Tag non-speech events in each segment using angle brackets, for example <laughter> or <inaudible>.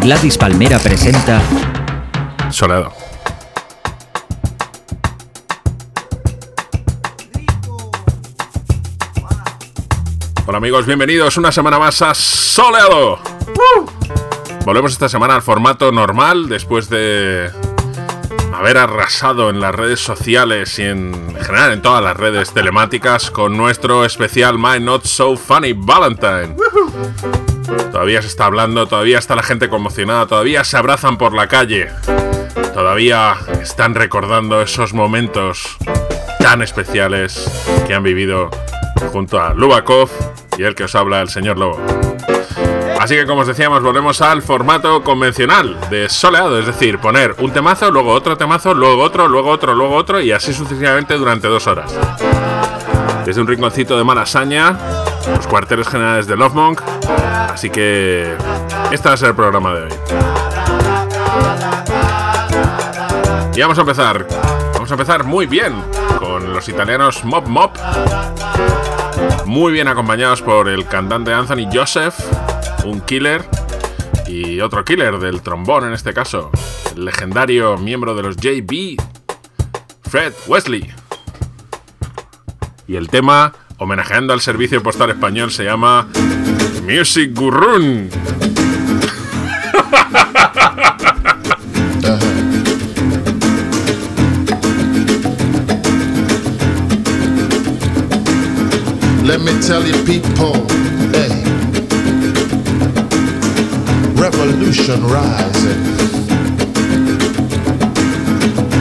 Gladys Palmera presenta Soleado. Hola amigos, bienvenidos una semana más a Soleado. Volvemos esta semana al formato normal después de haber arrasado en las redes sociales y en general en todas las redes telemáticas con nuestro especial My Not So Funny Valentine. Todavía se está hablando, todavía está la gente conmocionada, todavía se abrazan por la calle. Todavía están recordando esos momentos tan especiales que han vivido junto a Lubakov y el que os habla, el señor Lobo. Así que como os decíamos, volvemos al formato convencional de soleado, es decir, poner un temazo, luego otro temazo, luego otro, luego otro, luego otro y así sucesivamente durante dos horas. Desde un rinconcito de Malasaña, los cuarteles generales de Love Monk, así que este va a ser el programa de hoy. Y vamos a empezar, vamos a empezar muy bien con los italianos Mob Mob, muy bien acompañados por el cantante Anthony Joseph, un killer y otro killer del trombón en este caso, el legendario miembro de los JB, Fred Wesley. Y el tema, homenajeando al servicio postal español, se llama Music Gurrun. Let me tell you, people, revolution rising.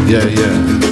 Yeah, yeah.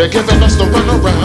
They're giving us the runaround.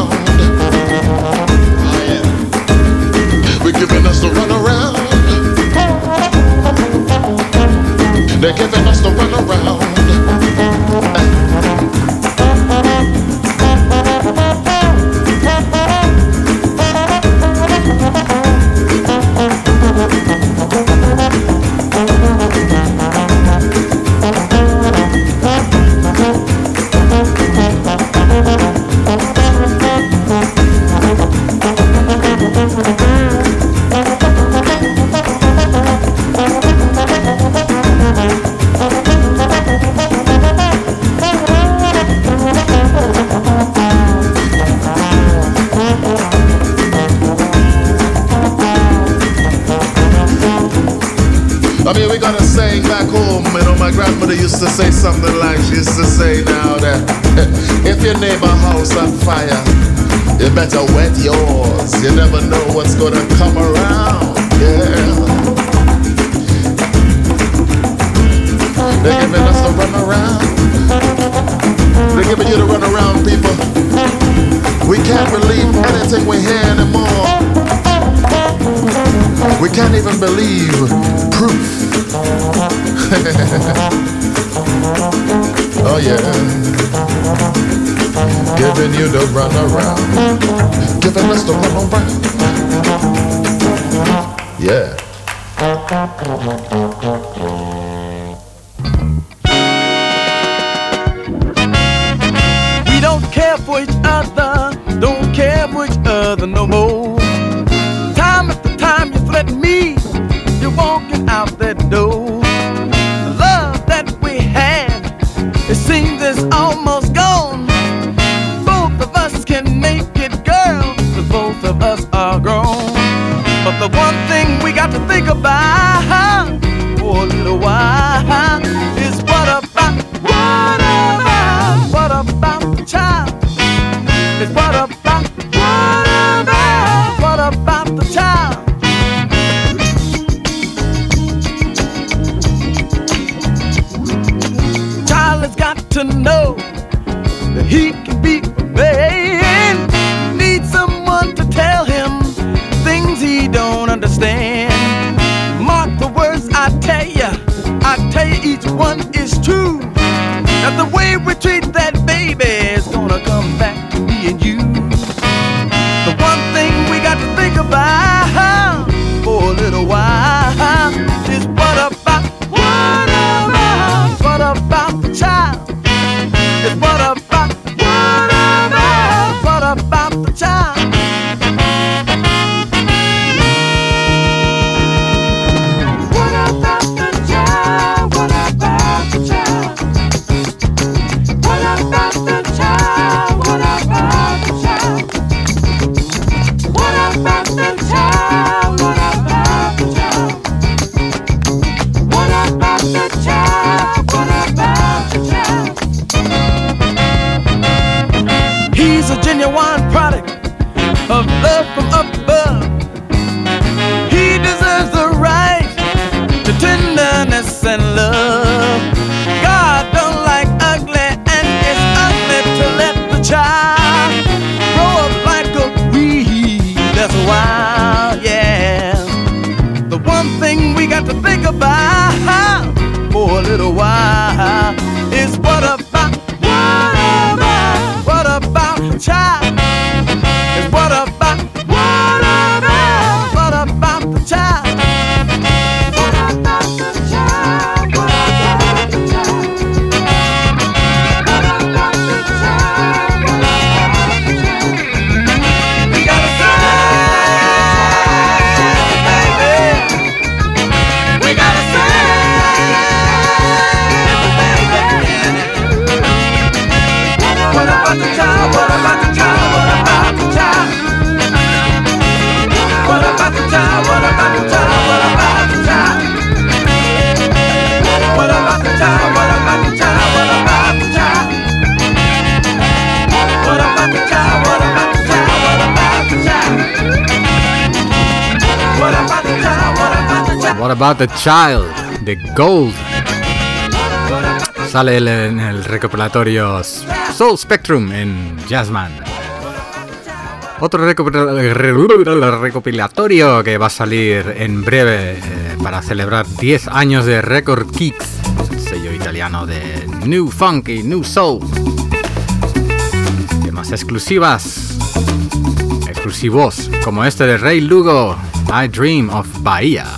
that door. Not a Child de Gold. Sale en el recopilatorio Soul Spectrum en Jazzman. Otro recopilatorio que va a salir en breve eh, para celebrar 10 años de Record Kicks, el sello italiano de New Funky, New Soul. Temas exclusivas, exclusivos, como este de Rey Lugo, I Dream of Bahía.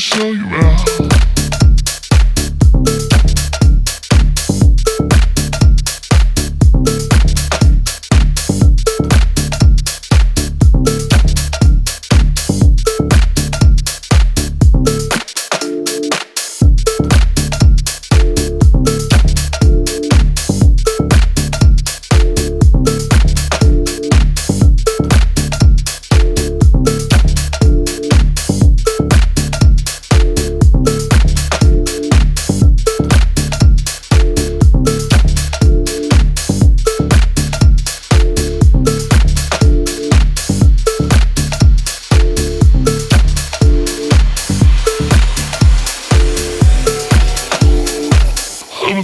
Show you out.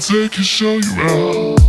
Take you, show you out.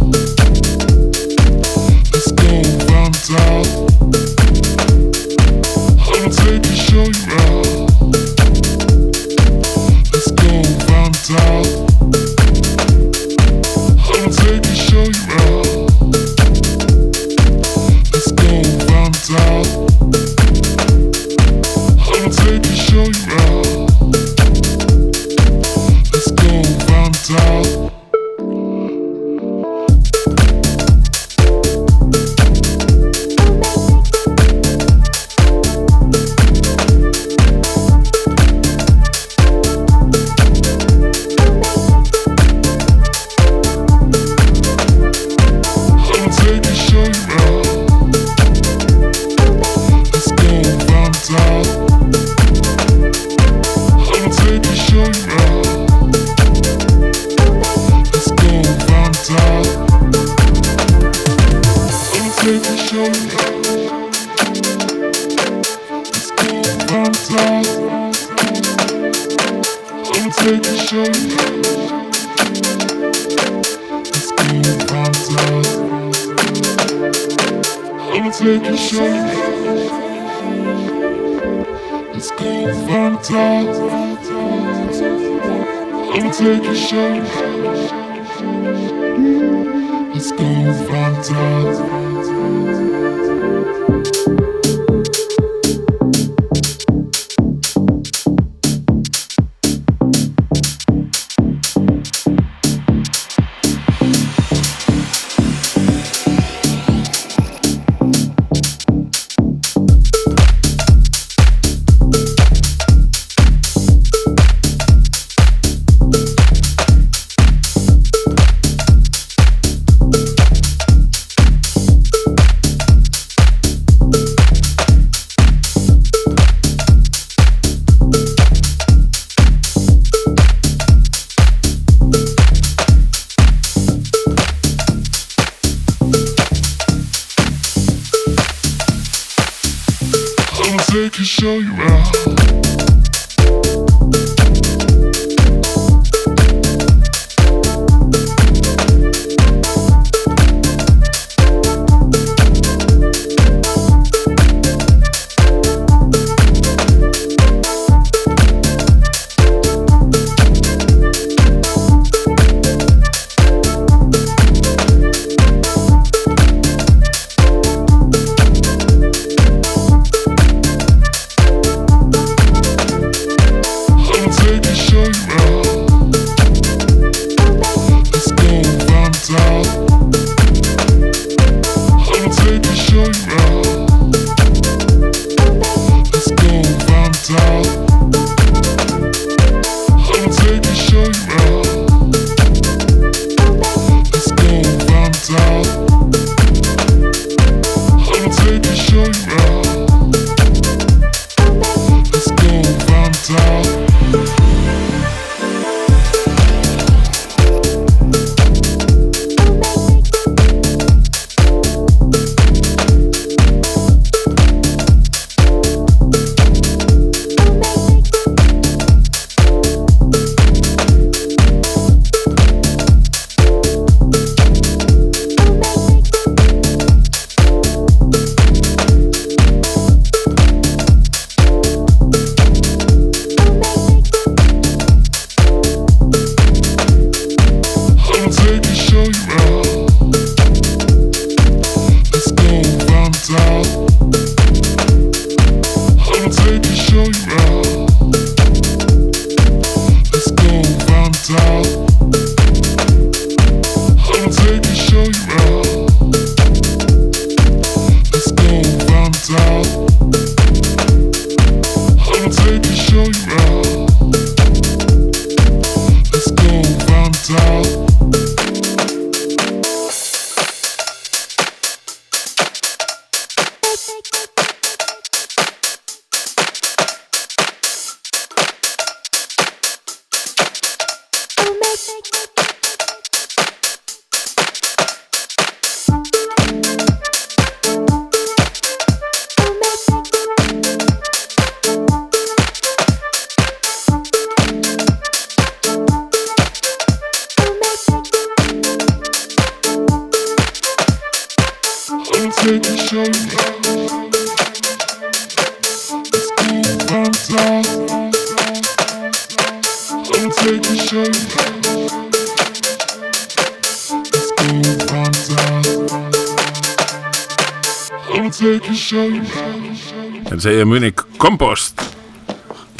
El Munich Compost.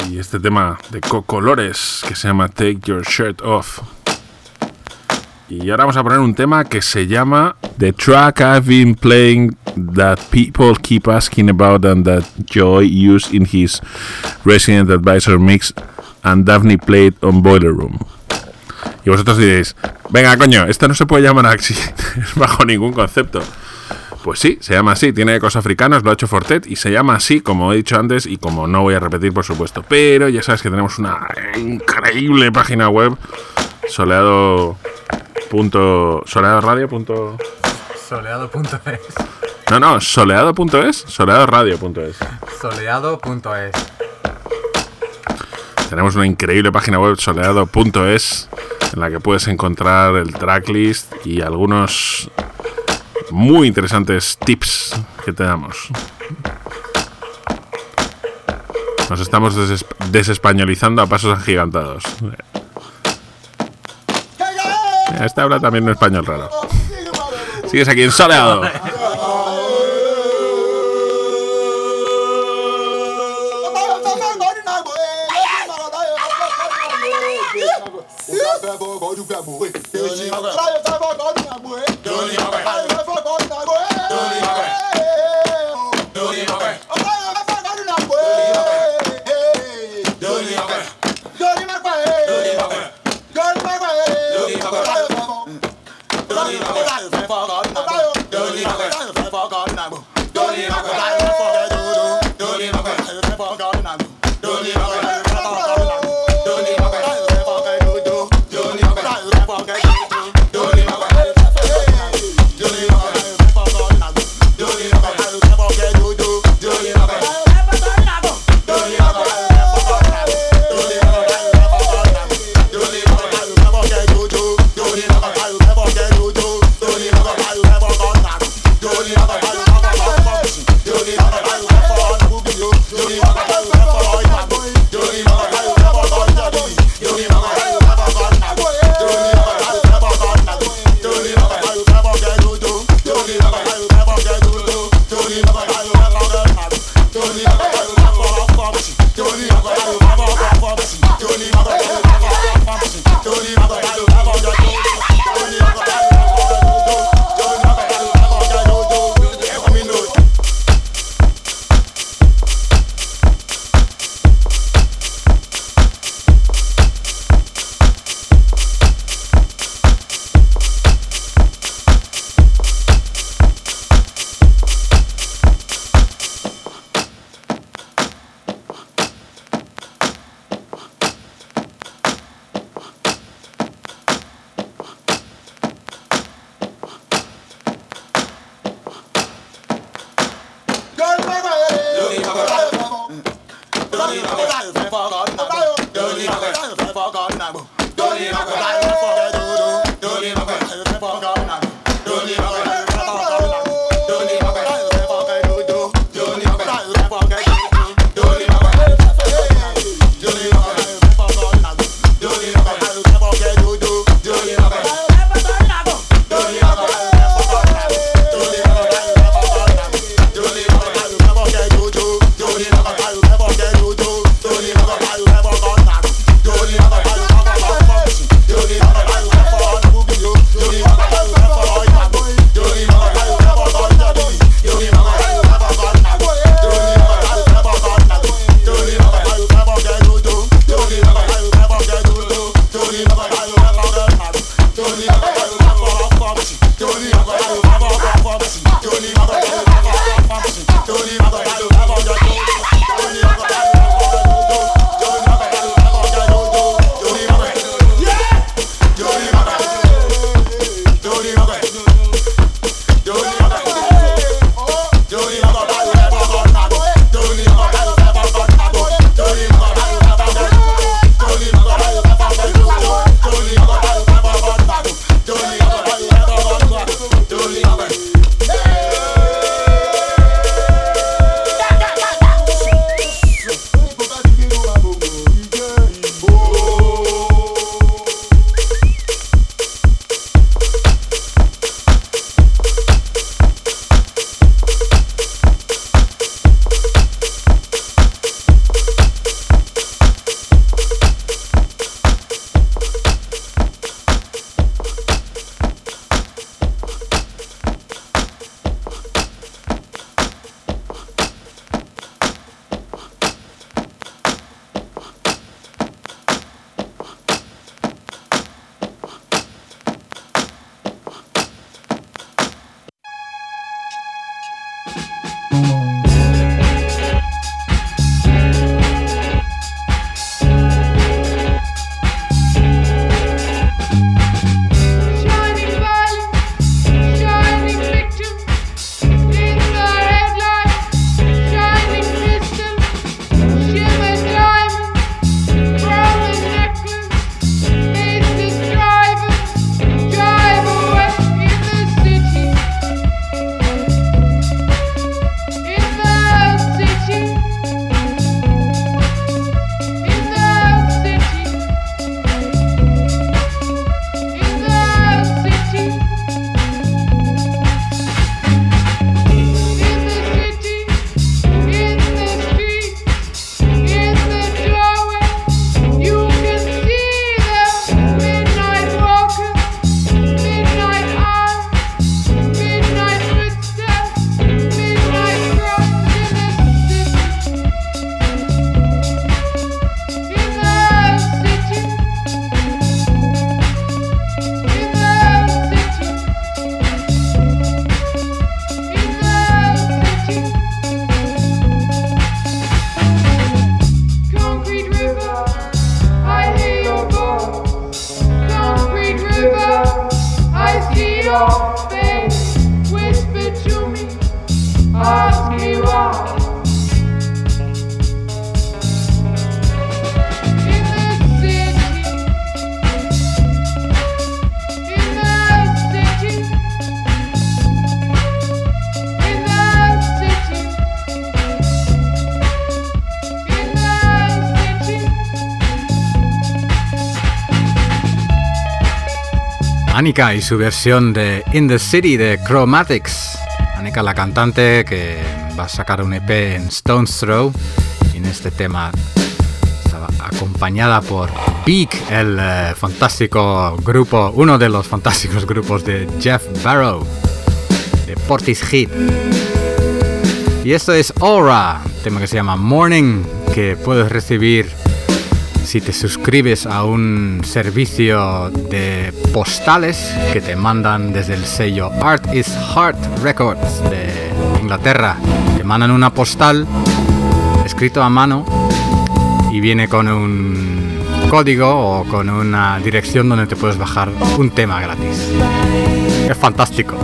Y este tema de Cocolores que se llama Take Your Shirt Off. Y ahora vamos a poner un tema que se llama The Track I've Been Playing That People Keep Asking About and That Joy used in his Resident Advisor Mix and Daphne played on Boiler Room. Y vosotros diréis, venga coño, esto no se puede llamar así <laughs> bajo ningún concepto. Pues sí, se llama así, tiene ecos africanos, lo ha hecho Fortet y se llama así, como he dicho antes y como no voy a repetir, por supuesto. Pero ya sabes que tenemos una increíble página web, soleado. Punto. Punto, Soleado.es. no, no, soleado.es, soleadoradio.es. Soleado.es. Tenemos una increíble página web, soleado.es, en la que puedes encontrar el tracklist y algunos muy interesantes tips que te damos. Nos estamos deses- desespañolizando a pasos agigantados. Este habla también un español raro. Sigues aquí en Soleado. Y su versión de In the City de Chromatics. Annika, la cantante que va a sacar un EP en Stone's Throw. En este tema estaba acompañada por Big, el eh, fantástico grupo, uno de los fantásticos grupos de Jeff Barrow, de Portishead. Y esto es Aura, tema que se llama Morning, que puedes recibir si te suscribes a un servicio de postales que te mandan desde el sello Art is Heart Records de Inglaterra. Te mandan una postal escrito a mano y viene con un código o con una dirección donde te puedes bajar un tema gratis. Es fantástico.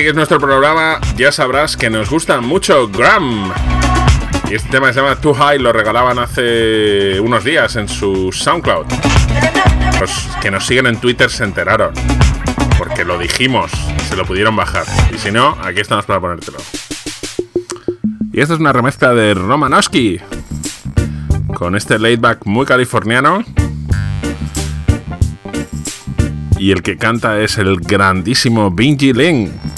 sigues nuestro programa, ya sabrás que nos gusta mucho Gram. Y este tema se llama Too High, lo regalaban hace unos días en su SoundCloud. Los que nos siguen en Twitter se enteraron, porque lo dijimos, se lo pudieron bajar. Y si no, aquí estamos para ponértelo. Y esta es una remezcla de Romanowski, con este laidback muy californiano. Y el que canta es el grandísimo Bingy Lin.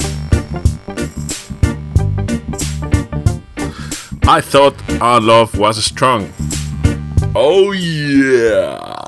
I thought our love was strong. Oh yeah!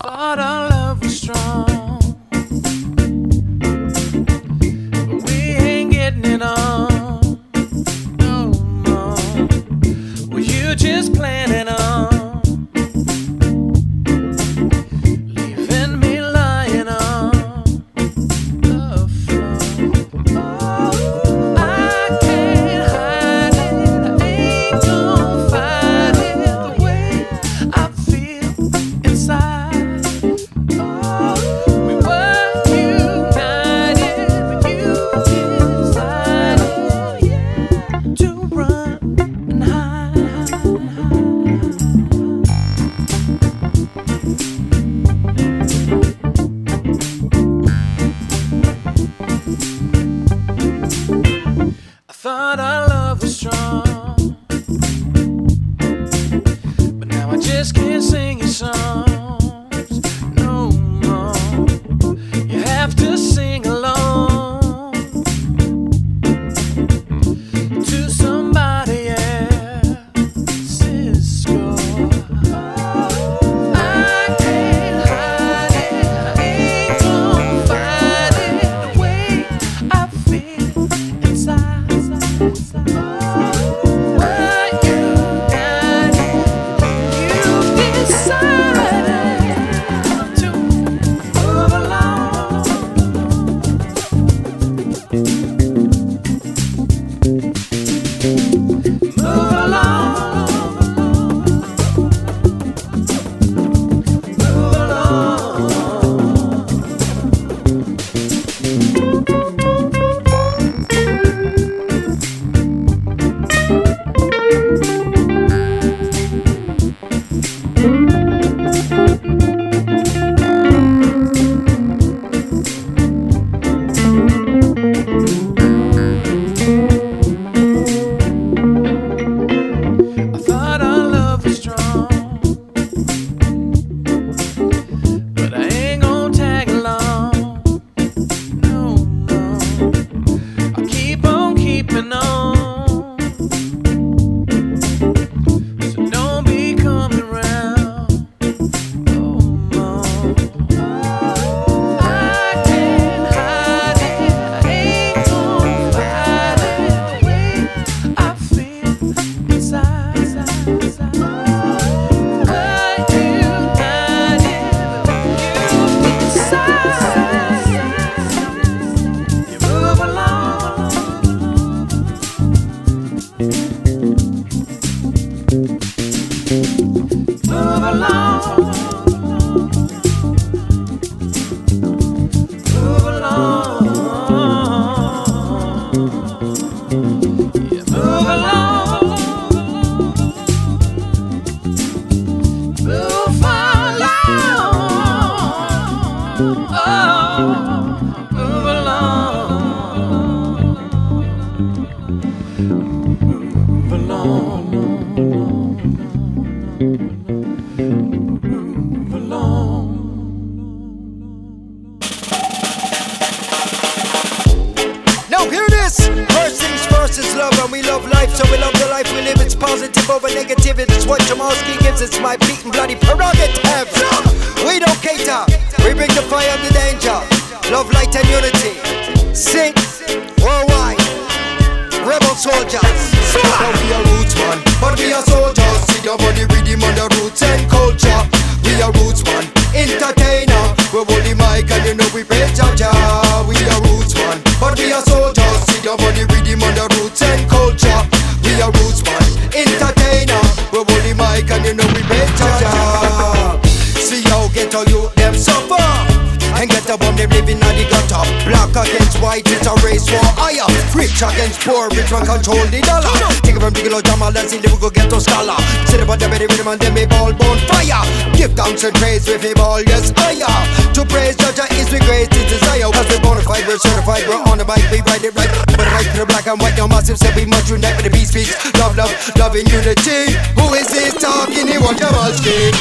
Love, love, in unity. Who is this talking? He want Jamalski.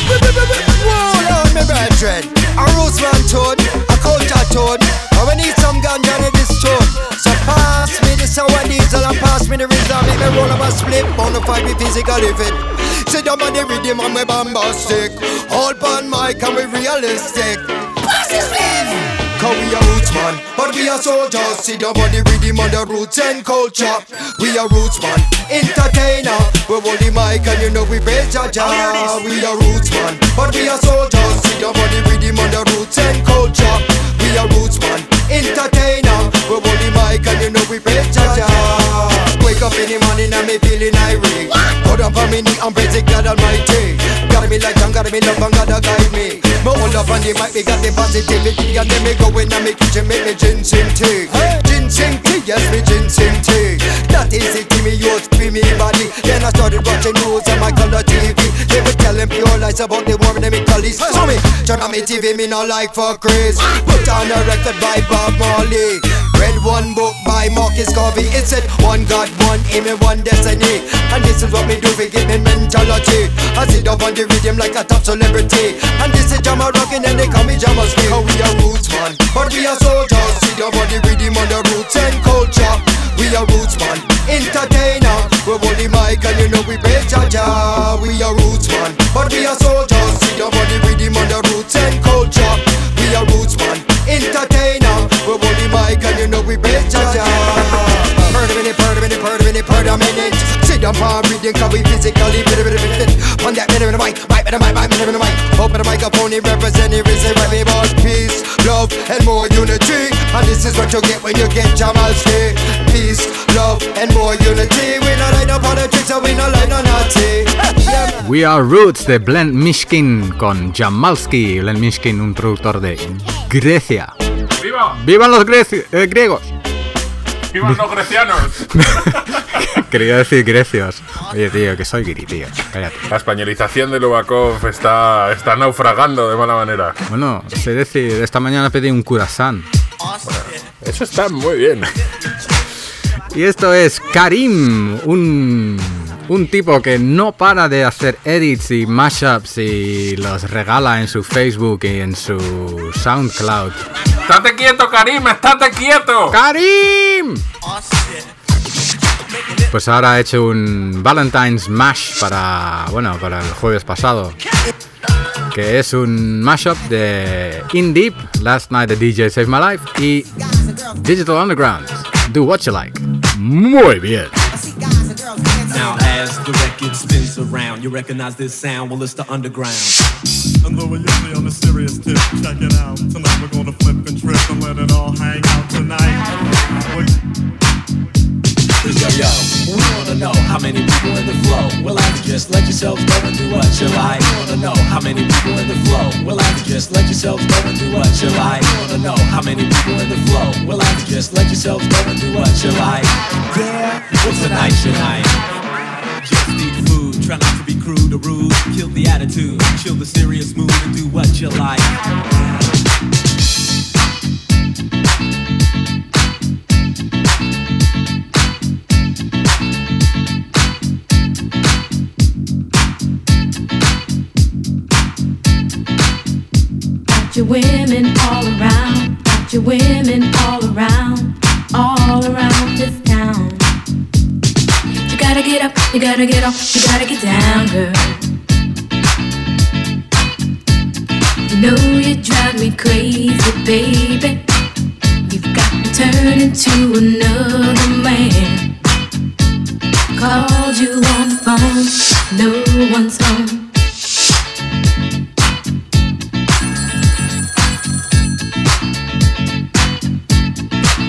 Roll on, me brethren. A roots man tone, a culture tone. And we need some ganja in this tone. So pass me the sour diesel and pass me the rhythm. Make me roll up a split, bonafide me physically fit. Sit down on the rhythm and we bombastic. Hold on mic and we realistic. Pass the split. Cause we are roots man, but we are soldiers. See the body rhythm on the roots and culture. We are roots man, entertainer. We hold the mic and you know we praise Jaja. We are roots man, but we are soldiers. See the body rhythm on the roots and culture. We are roots man, entertainer. We hold the mic and you know we praise Jaja. Up in the morning and me feeling irate. Put up on me knee and praise God Almighty. Gotta be like and gotta be love and gotta guide me. Me hold up on the mic, me got the positivity And then me go in and me kitchen, make me ginseng tea Ginseng tea, yes me ginseng tea That is it, give me yours, give me body Then I started watching news on my color TV Telling pure lies about the war in the Middle East So me, turn on me TV, me not like for craze Put on a record by Bob Marley. Read one book by Marcus Garvey. It said one God, one aim and one destiny. And this is what me do we give me mentality. I sit up on the rhythm like a top celebrity. And this is Jama rockin' and they call me Jama Skin Cause we are roots man, but we are soldiers. See the body rhythm on the roots and culture We are roots man, entertainer We hold the mic and you know we pay Jaja We are roots man, but we are soldiers See the body rhythm on the roots and culture We are roots man, entertainer We hold the mic and you know we pay Jaja Per minute, per minute, per minute, per minute Sit down for reading cause we physically fit, fit, fit, fit On that minute, minute, mic, mic, minute, mic, mic, minute, mic Open the microphone, it represent it, it's a right, want peace, love, and more unity And this is what you get when you get Jamalski Peace, love, and more unity We not like no politics and we not like no Nazi Yeah. We Are Roots de Blend Mishkin con Jamalski. Blend Mishkin, un productor de Grecia. ¡Viva! ¡Vivan los greci- eh, griegos! ¡Vivan los grecianos! <laughs> Quería decir grecios. Oye, tío, que soy giri, tío. Cállate. La españolización de Lubakov está, está naufragando de mala manera. Bueno, sé decir, esta mañana pedí un curasán. Eso está muy bien. Y esto es Karim, un, un tipo que no para de hacer edits y mashups y los regala en su Facebook y en su SoundCloud. ¡Estate quieto, Karim! ¡Estate quieto! ¡Karim! Pues ahora ha hecho un Valentine's Mash para, bueno, para el jueves pasado. Que es un mashup de In Deep, Last Night the DJ Saved My Life y Digital Underground, Do What You Like. Muy bien. Now as the record spins around, you recognize this sound, well it's the underground. And though on a serious tip, check it out. Tonight we're gonna flip and trip and let it all hang out tonight. Yo, yo, we wanna know how many people in the flow. I just let yourselves go and do what you like. We wanna know how many people in the flow. I just let yourselves go and do what you like. We wanna know how many people in the flow. I just let yourselves go and do what you like. Yeah, night. Just try not to be crude or rude. Kill the attitude, chill the serious mood, and do what you like. Got your women all around, got your women all around, all around this town. Gotta get up, you gotta get off, you gotta get down, girl. You know you drive me crazy, baby. You've got to turn into another man. Called you on the phone, no one's home.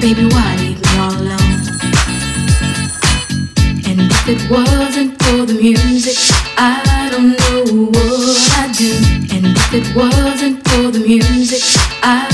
Baby, why I don't know what I'd do. And if it wasn't for the music, I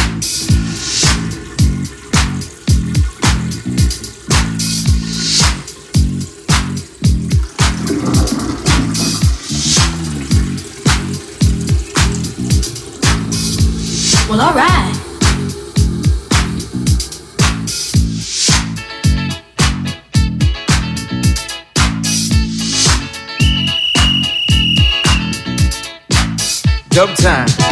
Well, alright. Dub time.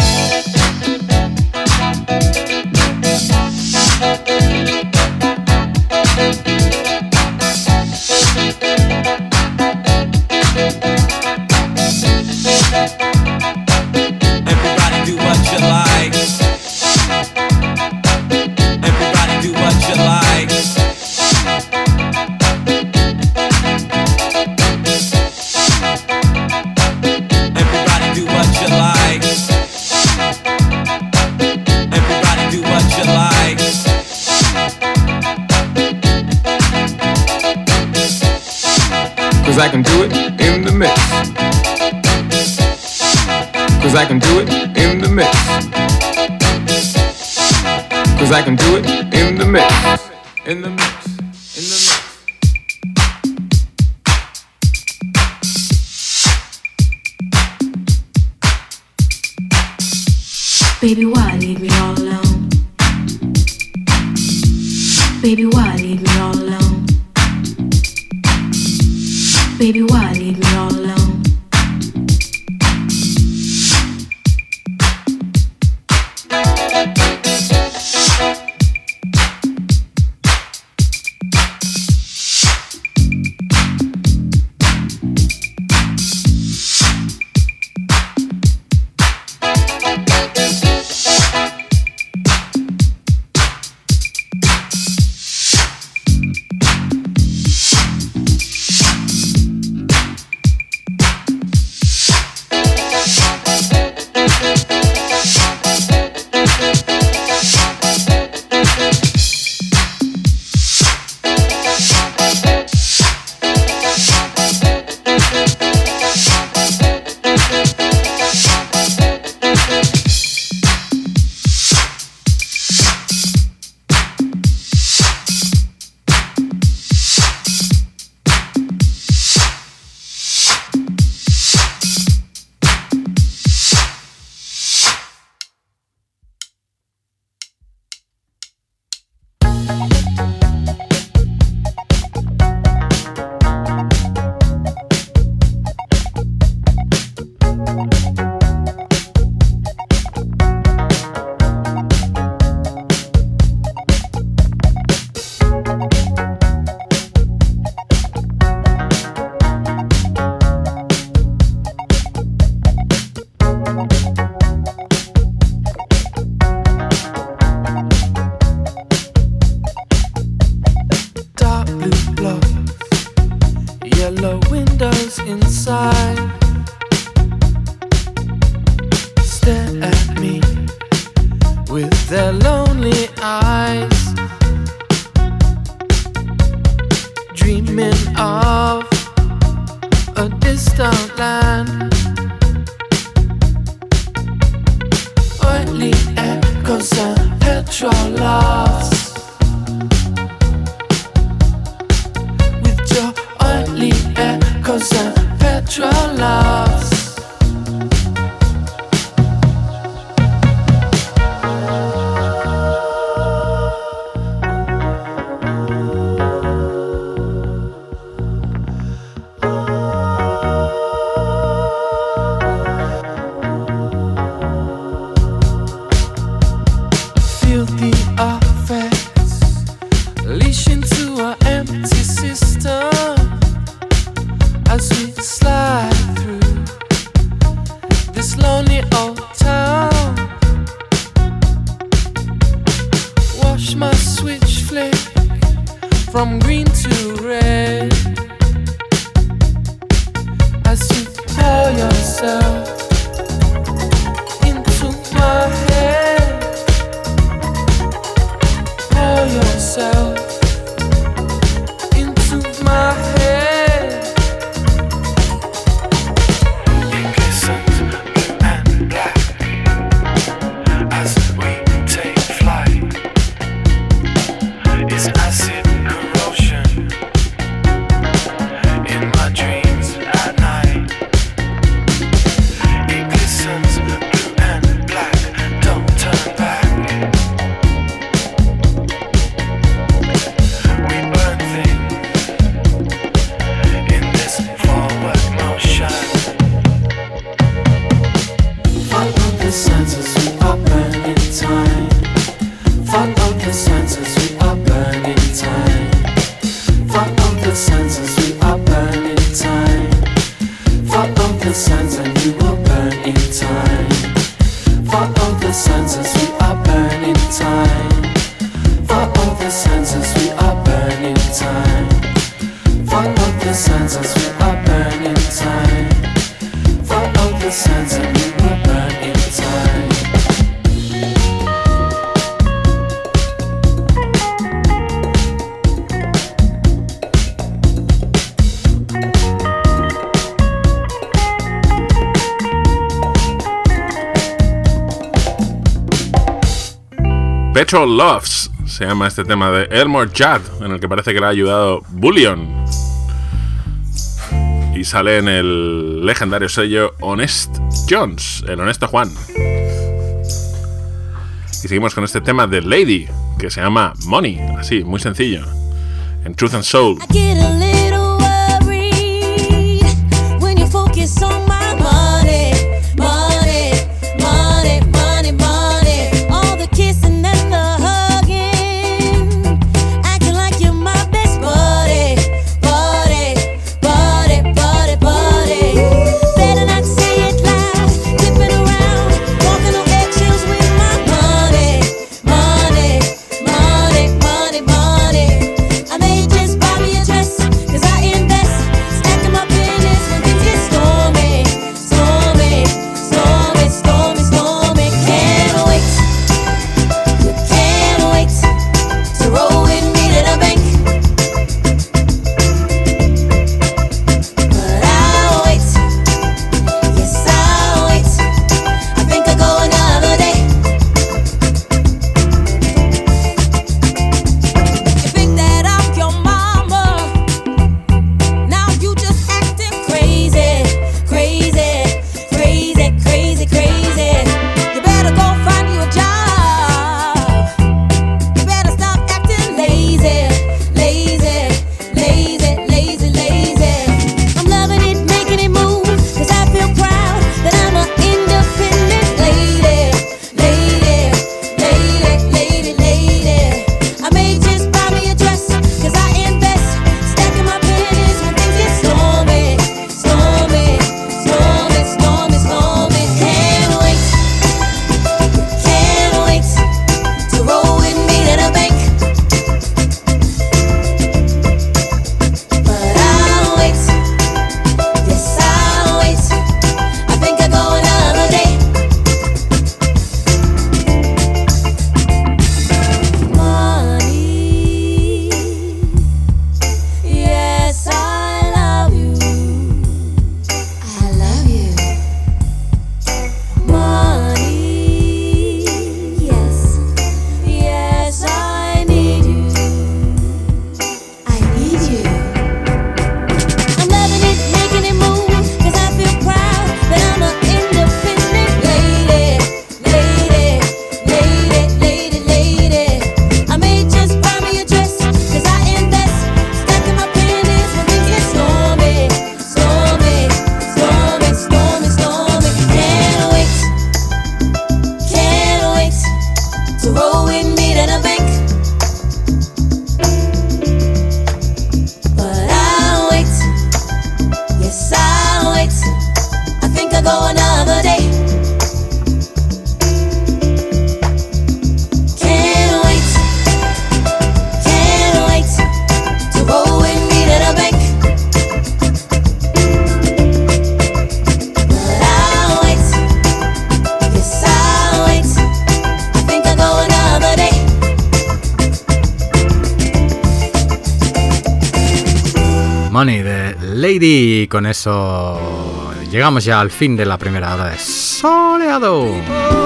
Cause I can do it in the mix. Cause I can do it in the mix. Cause I can do it in the mix. In the mix. In the mix. Baby, why leave me all alone? Baby, why leave me all alone? Baby, why leave me all alone? blue blocks, yellow windows inside. Stare at me with their. Loves se llama este tema de Elmore Chad, en el que parece que le ha ayudado Bullion. Y sale en el legendario sello Honest Jones, el honesto Juan. Y seguimos con este tema de Lady, que se llama Money, así, muy sencillo, en Truth and Soul. Llegamos ya al fin de la primera hora de Soleado.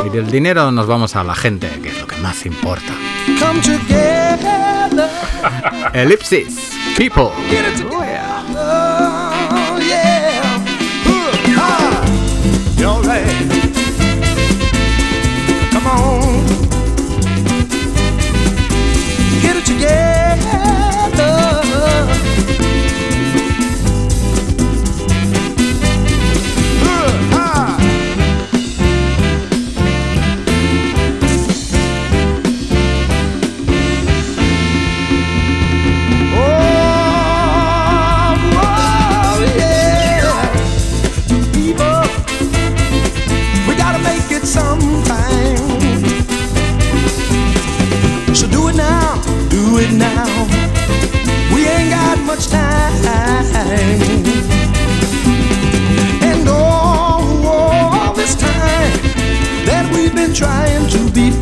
Y del dinero nos vamos a la gente, que es lo que más importa. Elipsis, people. to be